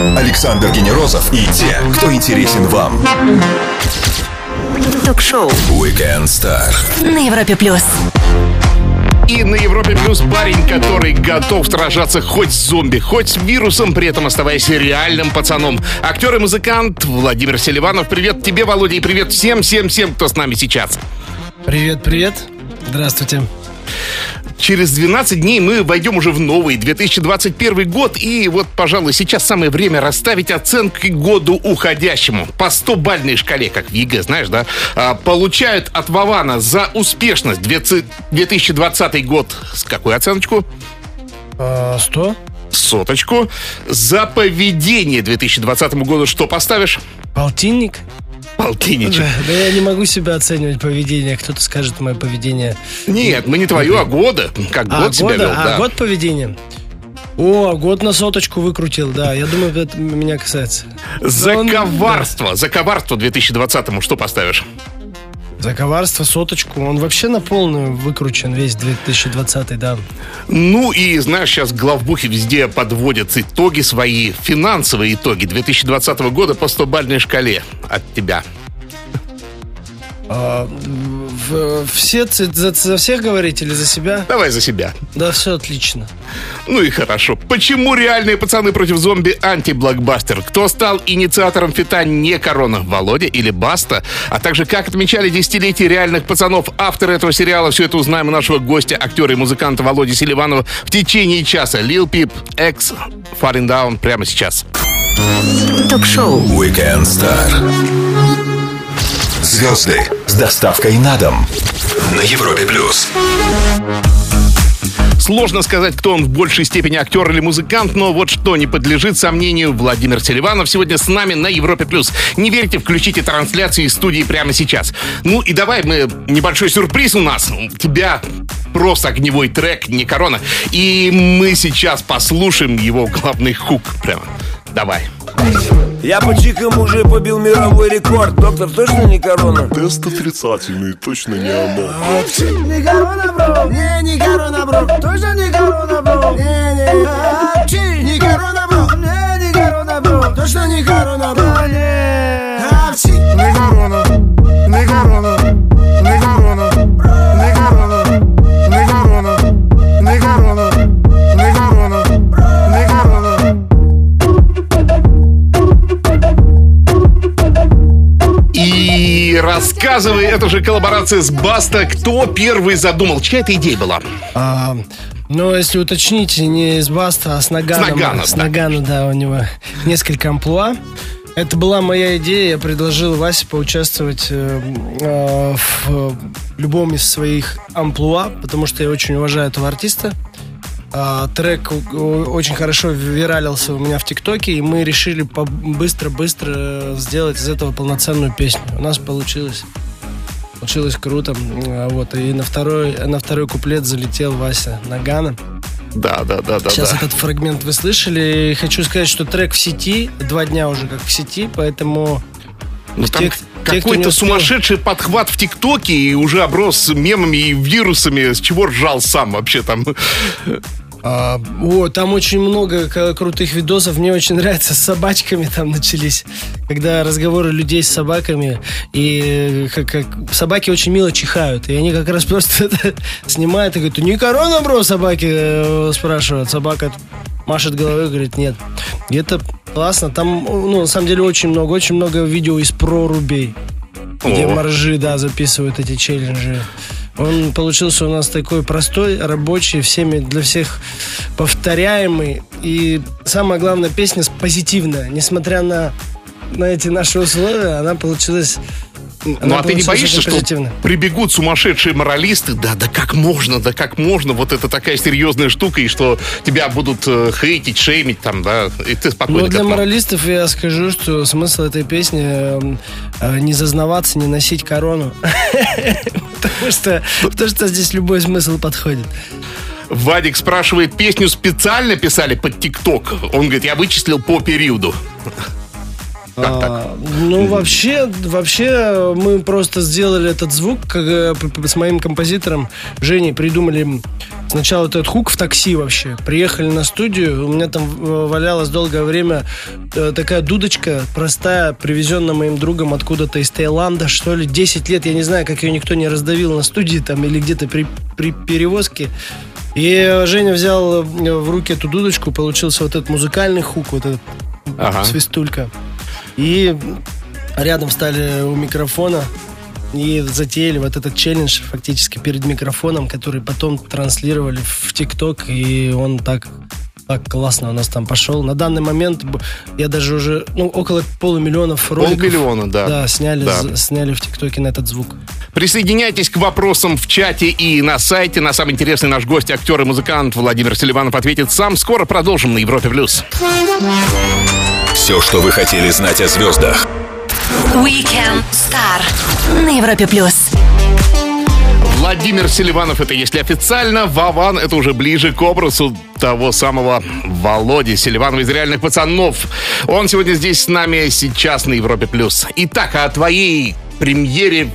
Александр Генерозов и те, кто интересен вам. Ток-шоу Weekend Star. на Европе плюс. И на Европе Плюс парень, который готов сражаться хоть с зомби, хоть с вирусом, при этом оставаясь реальным пацаном. Актер и музыкант Владимир Селиванов. Привет тебе, Володя, и привет всем-всем-всем, кто с нами сейчас. Привет, привет. Здравствуйте. Через 12 дней мы войдем уже в новый 2021 год. И вот, пожалуй, сейчас самое время расставить оценки году уходящему. По 100-бальной шкале, как в ЕГЭ, знаешь, да? А, Получают от Вована за успешность 2020 год с какую оценочку? А, Сто? Соточку. За поведение 2020 году что поставишь? Полтинник? Полтинничек. Да, да я не могу себя оценивать поведение. Кто-то скажет мое поведение. Нет, мы не твою, а года. Как А, год себя года? вел, а да. год поведения? О, год на соточку выкрутил, да. Я думаю, это меня касается. За Он- коварство. За коварство 2020 что поставишь? За коварство соточку. Он вообще на полную выкручен весь 2020, да. Ну и, знаешь, сейчас главбухи везде подводят итоги свои, финансовые итоги 2020 года по 100-бальной шкале от тебя. А, в- все за, за всех говорите или за себя? Давай за себя. Да, все отлично. Ну и хорошо. Почему реальные пацаны против зомби антиблокбастер? Кто стал инициатором фита не корона? Володя или Баста? А также как отмечали десятилетие реальных пацанов авторы этого сериала? Все это узнаем у нашего гостя, актера и музыканта Володи Селиванова в течение часа. Lil Peep X Faring Down прямо сейчас. Ток-шоу Weekend Star. Звезды с доставкой на дом. На Европе Плюс. Сложно сказать, кто он в большей степени актер или музыкант, но вот что не подлежит сомнению, Владимир Селиванов сегодня с нами на Европе+. плюс. Не верите, включите трансляцию из студии прямо сейчас. Ну и давай мы, небольшой сюрприз у нас. Тебя просто огневой трек, не корона. И мы сейчас послушаем его главный хук прямо. Давай. Я по чикам уже побил мировой рекорд Доктор, точно не корона? Тест отрицательный, точно не оно. Не корона, бро, не, не корона, бро Точно не корона, это же коллаборация с Баста. Кто первый задумал? Чья это идея была? А, ну, если уточнить, не с Баста, а с Наганом. С Нагана, С да. Нагана, да, у него несколько амплуа. Это была моя идея, я предложил Васе поучаствовать э, э, в любом из своих амплуа, потому что я очень уважаю этого артиста. А, трек очень хорошо виралился у меня в ТикТоке, и мы решили быстро-быстро сделать из этого полноценную песню. У нас получилось. Получилось круто. А, Вот, и на второй, на второй куплет залетел Вася Нагана. Да, да, да, да. Сейчас да. этот фрагмент вы слышали. И хочу сказать, что трек в сети, два дня уже как в сети, поэтому Ну, там Те- какой-то сумасшедший подхват в ТикТоке и уже оброс мемами и вирусами, с чего ржал сам вообще там. А, о, там очень много крутых видосов. Мне очень нравится с собачками там начались. Когда разговоры людей с собаками. И э, как, как собаки очень мило чихают. И они как раз просто это снимают и говорят, не корона, бро, собаки э, спрашивают. Собака машет головой и говорит, нет. И это классно. Там, ну, на самом деле, очень много, очень много видео из прорубей. Где О. моржи, да, записывают эти челленджи. Он получился у нас такой простой, рабочий, всеми для всех повторяемый. И самое главное, песня позитивная. Несмотря на, на эти наши условия, она получилась... Ну она а ты не боишься, что прибегут сумасшедшие моралисты? Да, да как можно, да как можно? Вот это такая серьезная штука, и что тебя будут э, хейтить, шеймить там, да? И ты спокойно Ну, для моралистов я скажу, что смысл этой песни э, э, не зазнаваться, не носить корону. Потому что, потому что здесь любой смысл подходит. Вадик спрашивает, песню специально писали под ТикТок? Он говорит, я вычислил по периоду. А, ну, вообще, вообще, мы просто сделали этот звук как, э, с моим композитором Женей, придумали Сначала этот хук в такси вообще. Приехали на студию, у меня там э, валялась долгое время э, такая дудочка простая, привезенная моим другом откуда-то из Таиланда, что ли, 10 лет, я не знаю, как ее никто не раздавил на студии там или где-то при, при перевозке. И Женя взял э, в руки эту дудочку, получился вот этот музыкальный хук, вот этот Ага. свистулька. И рядом стали у микрофона и затеяли вот этот челлендж фактически перед микрофоном, который потом транслировали в ТикТок, и он так так классно у нас там пошел. На данный момент я даже уже, ну, около полумиллионов роликов. Полмиллиона, да. Да, сняли, Да. з- сняли в ТикТоке на этот звук. Присоединяйтесь к вопросам в чате и на сайте. На самый интересный наш гость, актер и музыкант Владимир Селиванов ответит сам. Скоро продолжим на Европе+. плюс. Все, что вы хотели знать о звездах. Weekend Star на Европе плюс. Владимир Селиванов, это если официально. Вован, это уже ближе к образу того самого Володи Селиванова из «Реальных пацанов». Он сегодня здесь с нами, сейчас на Европе+. плюс. Итак, о твоей премьере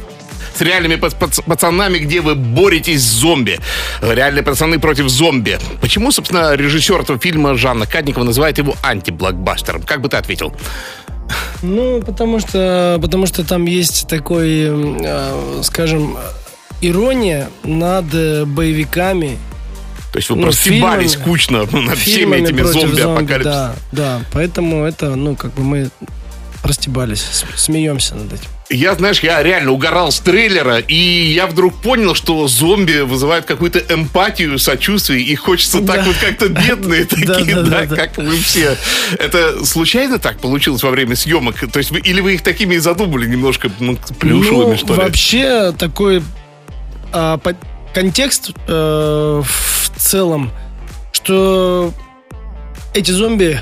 с реальными пац- пац- пацанами, где вы боретесь с зомби. Реальные пацаны против зомби. Почему, собственно, режиссер этого фильма Жанна Кадникова называет его антиблокбастером? Как бы ты ответил? Ну, потому что, потому что там есть такой, э, скажем, ирония над э, боевиками, То есть вы Ну, простебались фильмами- скучно над всеми этими зомби-апокалипсисами. Да, да, поэтому это, ну, как бы мы простебались, смеемся над этим. Я, знаешь, я реально угорал с трейлера, и я вдруг понял, что зомби вызывают какую-то эмпатию, сочувствие, и хочется так Да. вот как-то бедные такие, Да, как вы все. Это случайно так получилось во время съемок? То есть или вы их такими и задумали, немножко ну, плюшевыми, ну, что ли? вообще такой а, контекст э, в целом, что эти зомби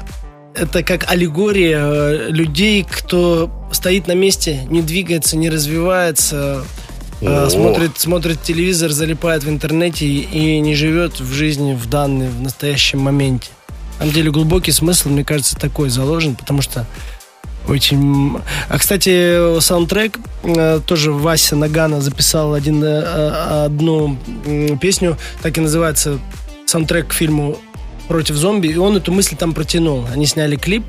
это как аллегория э, людей, кто стоит на месте, не двигается, не развивается, э, О. смотрит, смотрит телевизор, залипает в интернете и, не живет в жизни в данный, в настоящем моменте. На самом деле глубокий смысл, мне кажется, такой заложен, потому что очень... А, кстати, саундтрек э, тоже Вася Нагана записал один, одну песню, так и называется саундтрек к фильму «Против зомби», и он эту мысль там протянул. Они сняли клип,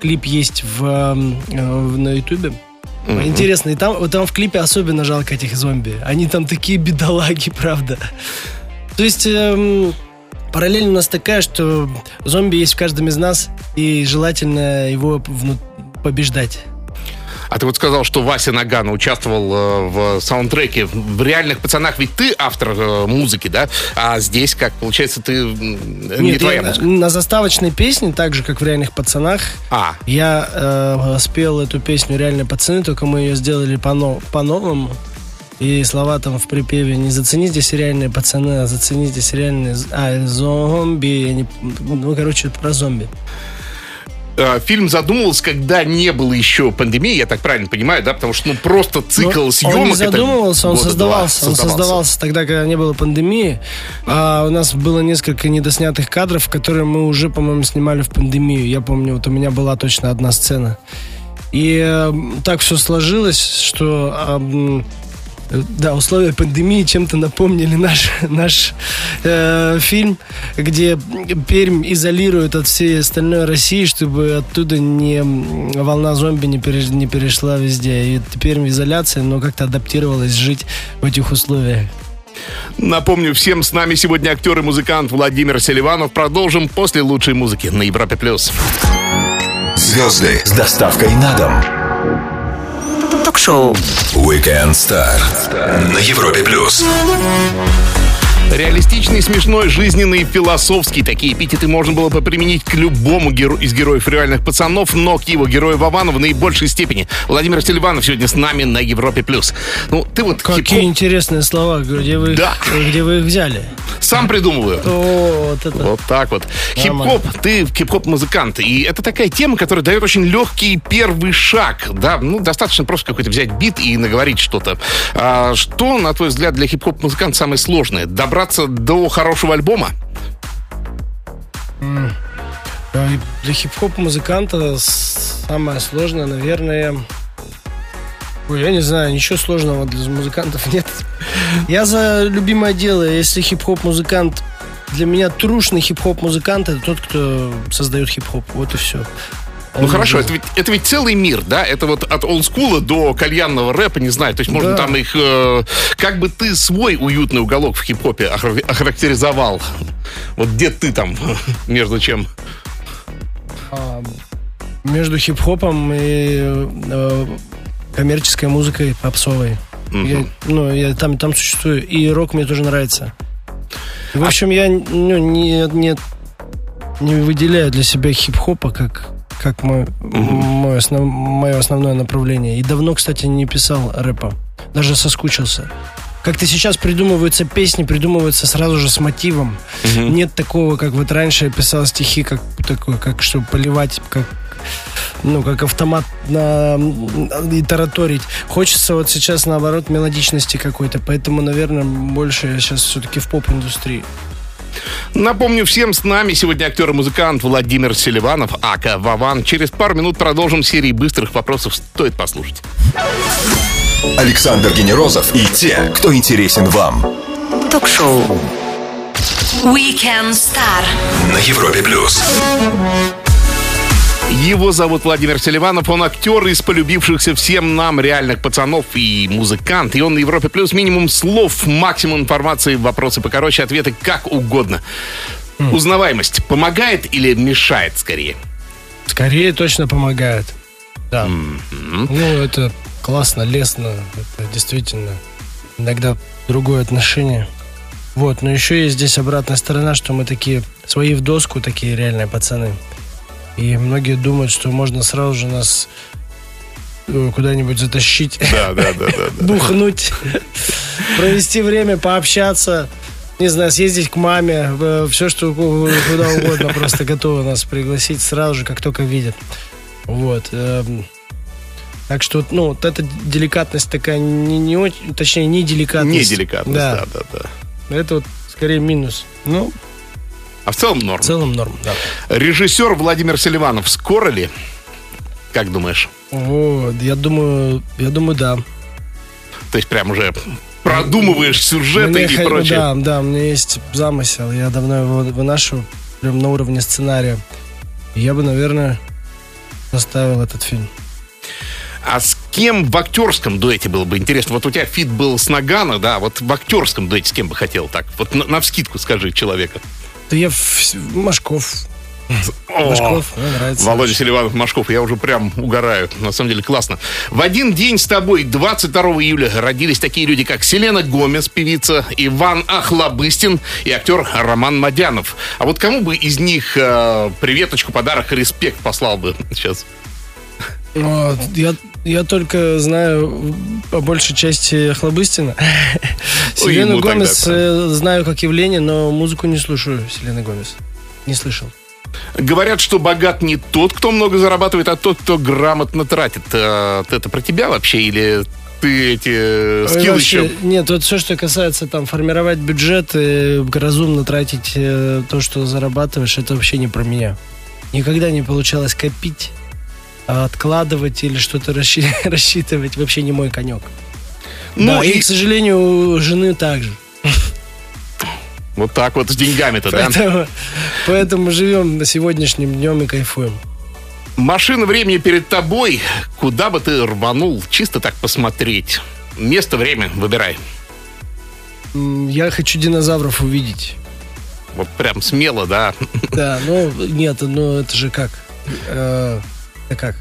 клип есть в, м, э, в- на ютубе. Интересно, и там, вот там в клипе особенно жалко этих зомби. Они там такие бедолаги, правда. То есть... эм, Параллель у нас такая, что зомби есть в каждом из нас, и желательно его побеждать. А ты вот сказал, что Вася Нагана участвовал э, в саундтреке. В «Реальных пацанах» ведь ты автор э, музыки, да? А здесь, как, получается, ты м, не Нет, твоя я музыка? на заставочной песне, так же, как в «Реальных пацанах», А, я э, спел эту песню «Реальные пацаны», только мы ее сделали по- по-новому. И слова там в припеве «Не зацените сериальные пацаны, а зацените сериальные а, зомби». Не- ну, короче, про зомби. Э, фильм задумывался, когда не было еще пандемии, я так правильно понимаю, да? Потому что, ну, просто цикл Но съемок... Он не задумывался, он два создавался. Он создавался тогда, когда не было пандемии. А у нас было несколько недоснятых кадров, которые мы уже, по-моему, снимали в пандемию. Я помню, вот у меня была точно одна сцена. И э, так все сложилось, что э, да, условия пандемии чем-то напомнили наш, наш э, фильм, где Пермь изолирует от всей остальной России, чтобы оттуда не волна зомби не, переш- не перешла везде. И Пермь в изоляции, но как-то адаптировалась жить в этих условиях. Напомню всем, с нами сегодня актер и музыкант Владимир Селиванов. Продолжим после лучшей музыки на Европе+. плюс. Звезды с доставкой на дом. Ток-шоу. Weekend Star на Европе плюс. Реалистичный, смешной, жизненный, философский. Такие эпитеты можно было бы применить к любому геро- из героев реальных пацанов, но к его герою Вовану в наибольшей степени. Владимир Селиванов сегодня с нами на Европе+. плюс. Ну, ты вот Какие хип-хоп интересные слова, где вы, их- Да. где вы их взяли? сам придумываю. О, вот это. Вот так вот. Хип-хоп, ты хип-хоп-музыкант. И это такая тема, которая дает очень легкий первый шаг. Да, ну, достаточно просто какой-то взять бит и наговорить что-то. А что, на твой взгляд, для хип-хоп-музыканта самое сложное? Добраться до хорошего альбома? И Для хип-хоп музыканта самое сложное, наверное... Ой, я не знаю, ничего сложного для музыкантов нет. Я за любимое дело. Если хип-хоп музыкант для меня трушный хип-хоп музыкант это тот, кто создает хип-хоп. Вот и все. Ну хорошо, это ведь, это ведь целый мир, да? Это вот от олдскула до кальянного рэпа, не знаю. То есть можно Да. там их... э, как бы ты свой уютный уголок в хип-хопе охар- охарактеризовал? Вот где ты там, между чем? Между хип-хопом и э, коммерческой музыкой попсовой. Я, ну, я там, там существую. И рок мне тоже нравится. В общем, я ну, не, не, не выделяю для себя хип-хопа как, как мой, мой основ- мое основное направление. И давно, кстати, не писал рэпа. Даже соскучился. Как-то сейчас придумываются песни, придумываются сразу же с мотивом. Нет такого, как вот раньше я писал стихи, как такой, как чтобы поливать, как ну, как автомат на, и тараторить. Хочется вот сейчас, наоборот, мелодичности какой-то. Поэтому, наверное, больше я сейчас все-таки в поп-индустрии. Напомню всем, с нами сегодня актер и музыкант Владимир Селиванов, ака Вован. Через пару минут продолжим серии быстрых вопросов. Стоит послушать. Александр Генерозов и те, кто интересен вам. Ток-шоу. Weekend Star. На Европе плюс. Его зовут Владимир Селиванов, он актер из полюбившихся всем нам реальных пацанов и музыкант. И он на Европе Плюс минимум слов, максимум информации, вопросы покороче, ответы как угодно. Узнаваемость помогает или мешает скорее? Скорее точно помогает. Да. Ну, это классно, лестно. Это действительно иногда другое отношение. Вот, но еще есть здесь обратная сторона, что мы такие свои в доску, такие реальные пацаны. И многие думают, что можно сразу же нас э, куда-нибудь затащить, Да, да, да, да. бухнуть, провести время, пообщаться, не знаю, съездить к маме, все что куда угодно, просто готовы нас пригласить сразу же, как только видят. Вот. эм, Так что, ну, вот эта деликатность такая, не, не очень, точнее, не деликатность. Не деликатность, да, да, да. Это вот скорее минус. Ну, А в целом норм. в целом норм, да. Режиссер Владимир Селиванов скоро ли? Как думаешь? Вот, я думаю, я думаю, да. То есть прям уже продумываешь сюжеты Мне и хо- прочее? Да, да, у меня есть замысел. Я давно его вынашиваю, прям на уровне сценария. Я бы, наверное, поставил этот фильм. А с кем в актерском дуэте было бы интересно? Вот у тебя фит был с Нагана, да, вот в актерском дуэте с кем бы хотел так? Вот на, навскидку скажи человека. Да я в- Машков. О, Машков, мне нравится. Володя Селиванов, Машков, я уже прям угораю. На самом деле классно. В один день с тобой, 22 июля, родились такие люди, как Селена Гомес, певица, Иван Ахлобыстин и актер Роман Мадянов. А вот кому бы из них э, приветочку, подарок, респект послал бы сейчас? Вот, я, я только знаю по большей части Хлобыстина. Селену ему тогда Гомес прям. э, знаю как явление, но музыку не слушаю Селены Гомес. Не слышал. Говорят, что богат не тот, кто много зарабатывает, а тот, кто грамотно тратит. Э, Это про тебя вообще или ты эти э, скиллы вообще, еще? Нет, вот все, что касается там формировать бюджет, и разумно тратить э, то, что зарабатываешь, это вообще не про меня. Никогда не получалось копить, а откладывать или что-то рассчитывать вообще не мой конек. Ну да, и и, к сожалению, жены также. вот так вот с деньгами-то, да? Поэтому, поэтому живем сегодняшним днем и кайфуем. Машина времени перед тобой. Куда бы ты рванул? Чисто так посмотреть. Место, время выбирай. Я хочу динозавров увидеть. Вот прям смело, да. Да, ну нет, ну это же как? Э, Это как?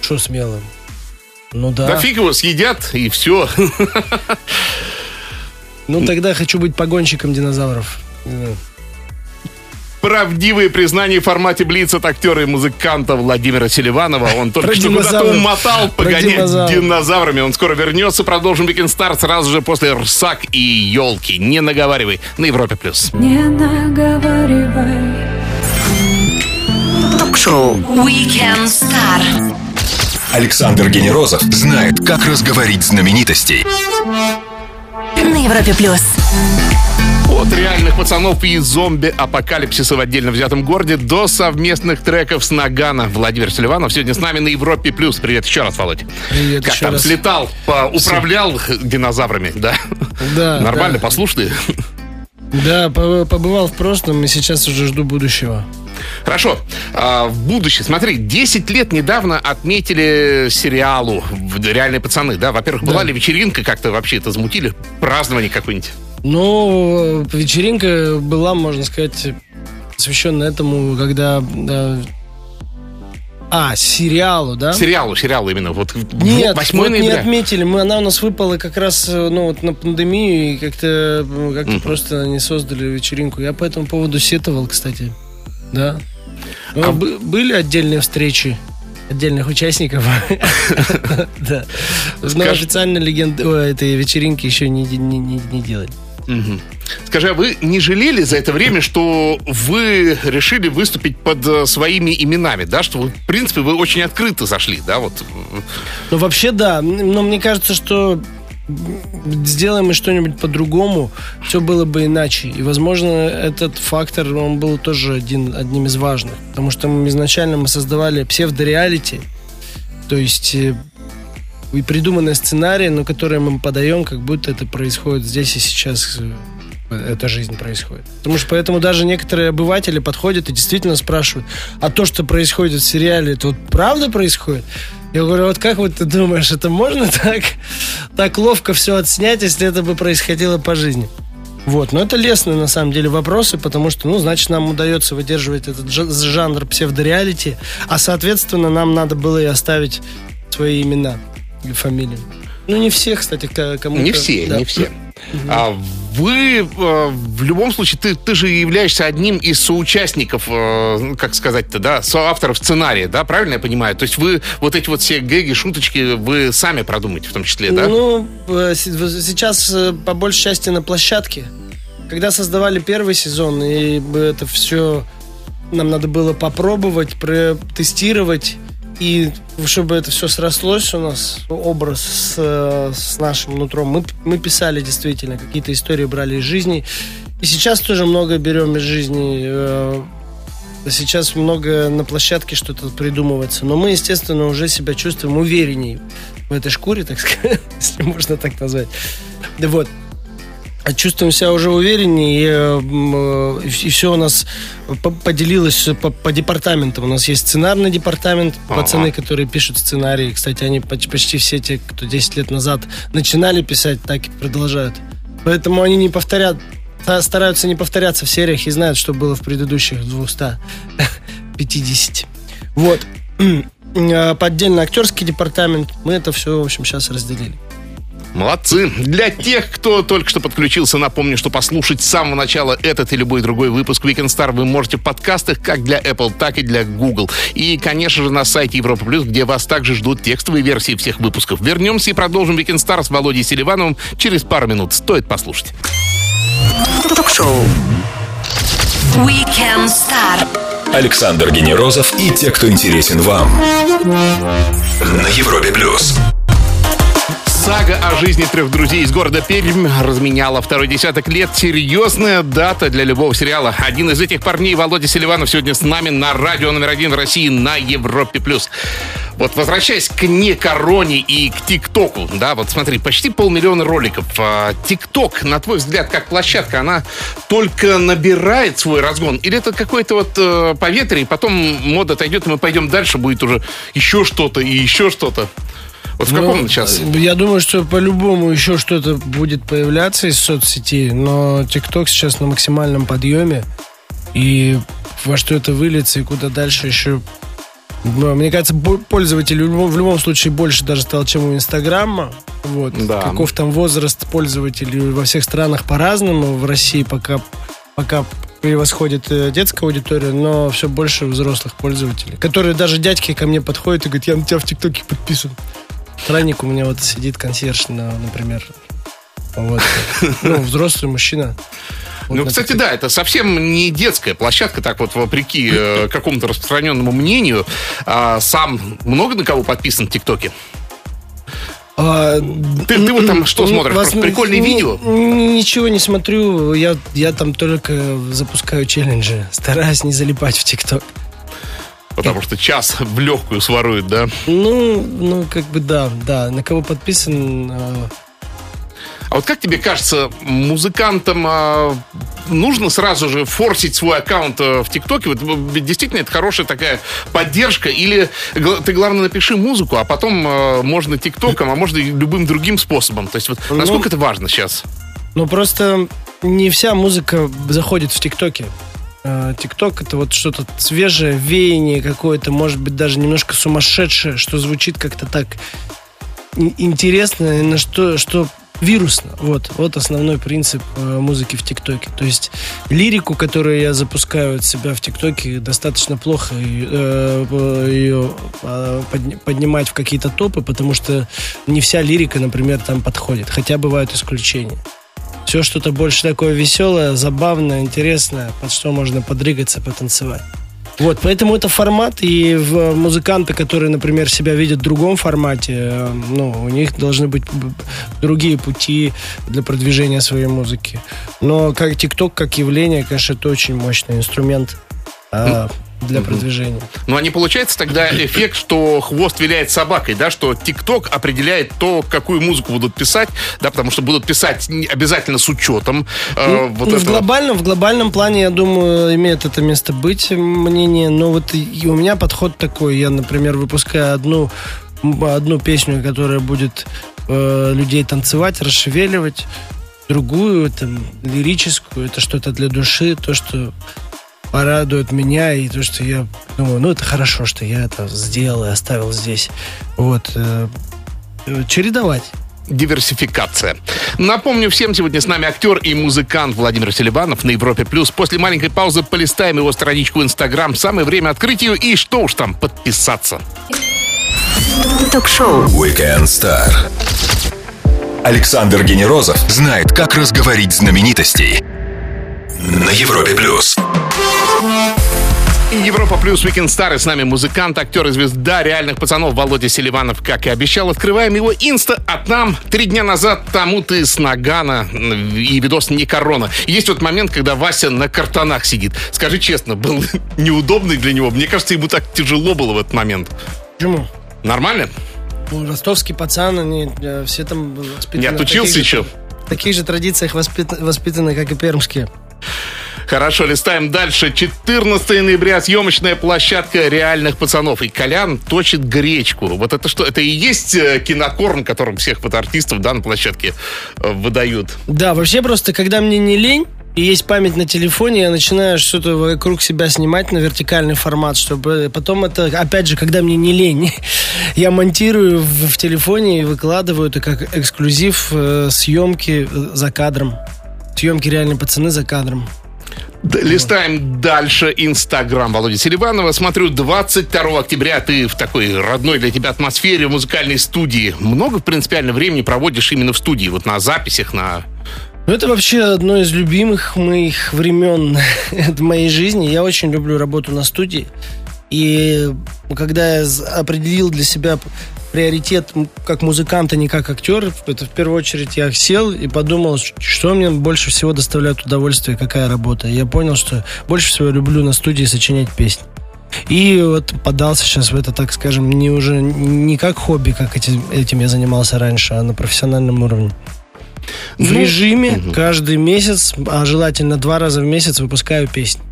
Что смело? Ну да. Да фиг его съедят, и все. Ну тогда хочу быть погонщиком динозавров. Правдивые признания в формате Блиц от актера и музыканта Владимира Селиванова. Он только Про что куда-то умотал погонять динозаврами. Он скоро вернется. Продолжим Weekend Star сразу же после Рсак и Елки. Не наговаривай. На Европе+. плюс. Не наговаривай. Ток-шоу Weekend Star. Александр Генерозов знает, как разговорить знаменитостей. На Европе Плюс. От реальных пацанов и зомби-апокалипсиса в отдельно взятом городе до совместных треков с Нагана. Владимир Селиванов сегодня с нами на Европе+. плюс. Привет еще раз, Володь. Привет как еще там, раз. слетал, управлял динозаврами, да? Да, Нормально, да. послушный? Да, по- побывал в прошлом и сейчас уже жду будущего. Хорошо. А, в будущее. Смотри, 10 лет недавно отметили сериалу «Реальные пацаны». Да, во-первых, была Да. ли вечеринка, как-то вообще это замутили? Празднование какое-нибудь? Ну, вечеринка была, можно сказать, посвященная этому, когда... да, а, сериалу, да? Сериалу, сериалу именно. Вот Нет, 8 вот не ноября. отметили. Мы, она у нас выпала как раз э, ну, вот на пандемию, и как-то ну, как просто не создали вечеринку. Я по этому поводу сетовал, кстати. Да. Ну, А- бы- Были отдельные встречи отдельных участников. Да. Но официально легенды ой, этой вечеринки еще не не- не- не делали. Скажи, а вы не жалели за это время, что вы решили выступить под э, своими именами, да? Что, вы, в принципе, вы очень открыто зашли, да? Вот. Ну, вообще, да. Но мне кажется, что сделаем мы что-нибудь по-другому, все было бы иначе. И, возможно, этот фактор, он был тоже один, одним из важных. Потому что мы изначально мы создавали псевдореалити, то есть э, и придуманные сценарии, но которые мы подаем, как будто это происходит здесь и сейчас эта жизнь происходит. Потому что поэтому даже некоторые обыватели подходят и действительно спрашивают, а то, что происходит в сериале, это вот правда происходит? Я говорю, вот как вот ты думаешь, это можно так, так ловко все отснять, если это бы происходило по жизни? Вот, но это лестные на самом деле вопросы, потому что, ну, значит, нам удается выдерживать этот жа- жанр псевдореалити, а, соответственно, нам надо было и оставить свои имена и фамилии. Ну, не все, кстати, кому-то. Не все, да. не все. А вы, э, в любом случае, ты, ты же являешься одним из соучастников, э, как сказать-то, да, соавторов сценария, да, правильно я понимаю? То есть вы вот эти вот все гэги, шуточки, вы сами продумаете в том числе, да? Ну, э, сейчас э, по большей части на площадке. Когда создавали первый сезон, и это все нам надо было попробовать, тестировать, и чтобы это все срослось у нас, образ с, с нашим нутром, мы, мы писали действительно, какие-то истории брали из жизни. И сейчас тоже много берем из жизни. э, Сейчас много на площадке что-то придумывается. Но мы, естественно, уже себя чувствуем уверенней в этой шкуре, так сказать, если можно так назвать. Да вот. Чувствуем себя уже увереннее, и, э, и все у нас по- поделилось по, по департаментам. У нас есть сценарный департамент, Ага. пацаны, которые пишут сценарии. Кстати, они поч- почти все те, кто 10 лет назад начинали писать, так и продолжают. Поэтому они не повторят, та- стараются не повторяться в сериях и знают, что было в предыдущих 250. Вот. А, по Отдельно актерский департамент. Мы это все, в общем, сейчас разделили. Молодцы. Для тех, кто только что подключился, напомню, что послушать с самого начала этот и любой другой выпуск Weekend Star вы можете в подкастах как для Apple, так и для Google. И, конечно же, на сайте Европа Плюс, где вас также ждут текстовые версии всех выпусков. Вернемся и продолжим Weekend Star с Володей Селивановым через пару минут. Стоит послушать. Ток-шоу. Weekend Star. Александр Генерозов и те, кто интересен вам. На Европе плюс. Сага о жизни трех друзей из города Пермь разменяла второй десяток лет. Серьезная дата для любого сериала. Один из этих парней, Володя Селиванов, сегодня с нами на радио номер один в России на Европе+. плюс. Вот возвращаясь к не короне и к ТикТоку, да, вот смотри, почти полмиллиона роликов. А, ТикТок, на твой взгляд, как площадка, она только набирает свой разгон? Или это какое-то вот э, поветрие, и потом мода отойдет, и мы пойдем дальше, будет уже еще что-то и еще что-то? Вот в каком Ну, сейчас? Я думаю, что по-любому еще что-то будет появляться из соцсетей, но ТикТок сейчас на максимальном подъеме. И во что это выльется и куда дальше еще... Ну, Мне кажется, пользователей в любом, случае больше даже стало, чем у Инстаграма. Вот. Да. Каков там возраст пользователей во всех странах по-разному. В России пока, пока превосходит э, детская аудитория, но все больше взрослых пользователей. Которые даже дядьки ко мне подходят и говорят, я на тебя в ТикТоке подписан. Охранник у меня вот сидит, консьерж, на- например. Вот. Ну, взрослый мужчина. Вот Ну, кстати, да, это совсем не детская площадка, так вот, вопреки э, какому-то распространенному мнению. А, сам много на кого подписан в ТикТоке? А, Ты, ты вот там что смотришь? вас- прикольные ну, видео? Ничего не смотрю. Я, я там только запускаю челленджи. Стараюсь не залипать в ТикТок. Потому что час в легкую своруют, да? Ну, ну, как бы да, да. На кого подписан? а, А вот как тебе кажется, музыкантам а, нужно сразу же форсить свой аккаунт э, в ТикТоке? Вот, ведь действительно это хорошая такая поддержка? Или ты, главное, напиши музыку, а потом э, можно ТикТоком, а можно и любым другим способом? То есть вот Ну, насколько это важно сейчас? Ну, просто не вся музыка заходит в ТикТоке. ТикТок это вот что-то свежее, веяние какое-то, может быть, даже немножко сумасшедшее, что звучит как-то так ин- интересно, на что, что вирусно. Вот, вот основной принцип э, музыки в ТикТоке. То есть лирику, которую я запускаю от себя в ТикТоке, достаточно плохо э, ее подни- поднимать в какие-то топы, потому что не вся лирика, например, там подходит. Хотя бывают исключения. Все что-то больше такое веселое, забавное, интересное, под что можно подрыгаться, потанцевать. Вот, поэтому это формат, и в музыканты, которые, например, себя видят в другом формате, э, ну, у них должны быть другие пути для продвижения своей музыки. Но как ТикТок, как явление, конечно, это очень мощный инструмент а, для продвижения. Ну, а не получается тогда эффект, что хвост виляет собакой, да, что ТикТок определяет то, какую музыку будут писать, да, потому что будут писать обязательно с учетом э, вот Ну, в этого. глобальном, в глобальном плане, я думаю, имеет это место быть мнение. Но вот и у меня подход такой. Я, например, выпускаю одну, одну песню, которая будет э, людей танцевать, расшевеливать. Другую, там, лирическую, это что-то для души, то, что порадует меня, и то, что я думаю, ну, это хорошо, что я это сделал и оставил здесь. Вот. э, чередовать. Диверсификация. Напомню всем, сегодня с нами актер и музыкант Владимир Селиванов на Европе+. плюс. После маленькой паузы полистаем его страничку в Инстаграм. Самое время открыть ее и что уж там, подписаться. Ток-шоу. Weekend Star. Александр Генерозов знает, как разговорить знаменитостей. На Европе плюс. И Европа плюс Weekend Star. И с нами музыкант, актер и звезда реальных пацанов Володя Селиванов. Как и обещал, открываем его инста, а там три дня назад тому ты с Нагана и видос не корона. Есть вот момент, когда Вася на картонах сидит. Скажи честно, был неудобный для него? Мне кажется, ему так тяжело было в этот момент. Почему? Нормально? Ну, ростовский пацан, они э, все там воспитаны. Не отучился еще? В таких же традициях воспит- воспитаны, как и пермские. Хорошо, листаем дальше. 14 ноября съемочная площадка реальных пацанов. И Колян точит гречку. Вот это что? Это и есть э, кинокорм, которым всех вот артистов да, на площадке э, выдают. Да, вообще просто, когда мне не лень, и есть память на телефоне, я начинаю что-то вокруг себя снимать на вертикальный формат, чтобы потом это, опять же, когда мне не лень, я монтирую в, телефоне и выкладываю это как эксклюзив э, съемки за кадром. Съемки реальные пацаны за кадром. Листаем дальше Инстаграм Володи Селиванова. Смотрю, 22 октября ты в такой родной для тебя атмосфере в музыкальной студии. Много принципиально времени проводишь именно в студии, вот на записях, на... Ну, это вообще одно из любимых моих времен в моей жизни. Я очень люблю работу на студии. И когда я определил для себя приоритет как музыкант, а не как актер, это в первую очередь я сел и подумал, что мне больше всего доставляет удовольствие, какая работа. Я понял, что больше всего люблю на студии сочинять песни. И вот подался сейчас в это, так скажем, не уже не как хобби, как этим, этим я занимался раньше, а на профессиональном уровне. В Ну, режиме каждый месяц, а желательно два раза в месяц выпускаю песни.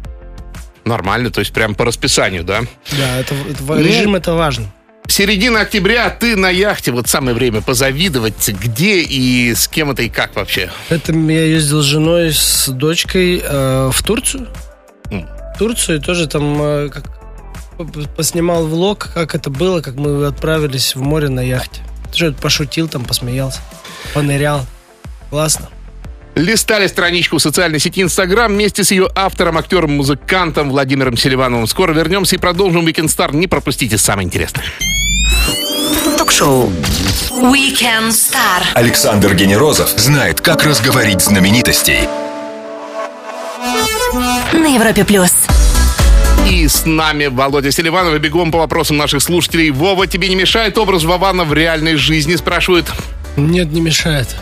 Нормально, то есть прям по расписанию, да? Да, это, это- Ну, режим это важно. Середина октября, ты на яхте, вот самое время позавидовать, где и с кем это и как вообще? Это я ездил с женой, с дочкой э, в Турцию. М. В Турцию тоже там э, как, поснимал влог, как это было, как мы отправились в море на яхте. Что пошутил там, посмеялся, понырял. Классно. Листали страничку в социальной сети Инстаграм вместе с ее автором, актером, музыкантом Владимиром Селивановым. Скоро вернемся и продолжим Weekend Star. Не пропустите самое интересное. Ток-шоу. Weekend Star. Александр Генерозов знает, как разговорить знаменитостей. На Европе плюс. И с нами Володя Селиванов. И бегом по вопросам наших слушателей. Вова, тебе не мешает образ Вована в реальной жизни? Спрашивают. Нет, не мешает.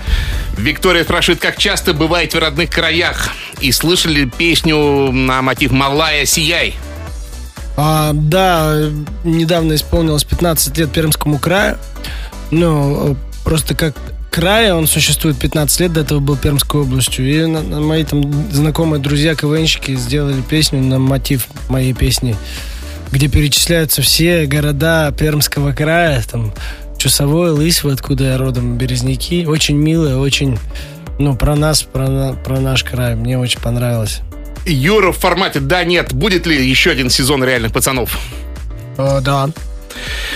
Виктория спрашивает, как часто бываете в родных краях? И слышали песню на мотив «Малая, сияй»? А, да, недавно исполнилось 15 лет Пермскому краю. Ну, просто как край, он существует 15 лет, до этого был Пермской областью. И на- на мои там знакомые друзья КВНщики сделали песню на мотив моей песни, где перечисляются все города Пермского края, там Чусовой, Лысьва, откуда я родом, Березники. Очень мило, очень, ну, про нас, про, про наш край. Мне очень понравилось. Юра в формате «да, нет». Будет ли еще один сезон «Реальных пацанов»? О, да.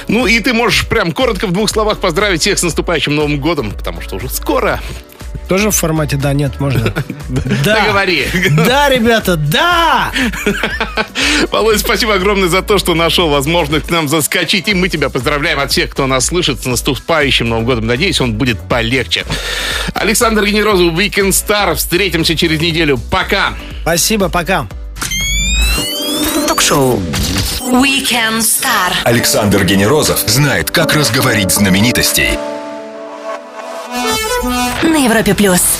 Ну и ты можешь прям коротко в двух словах поздравить всех с наступающим Новым годом, потому что уже скоро. Тоже в формате да, нет, можно. Да. Договори. Да, ребята, да! Володь, спасибо огромное за то, что нашел возможность к нам заскочить. И мы тебя поздравляем от всех, кто нас слышит с наступающим Новым годом. Надеюсь, он будет полегче. Александр Генерозов, Weekend Star. Встретимся через неделю. Пока. Спасибо, пока. Ток-шоу Weekend Star. Александр Генерозов знает, как разговорить знаменитостей. На Европе плюс.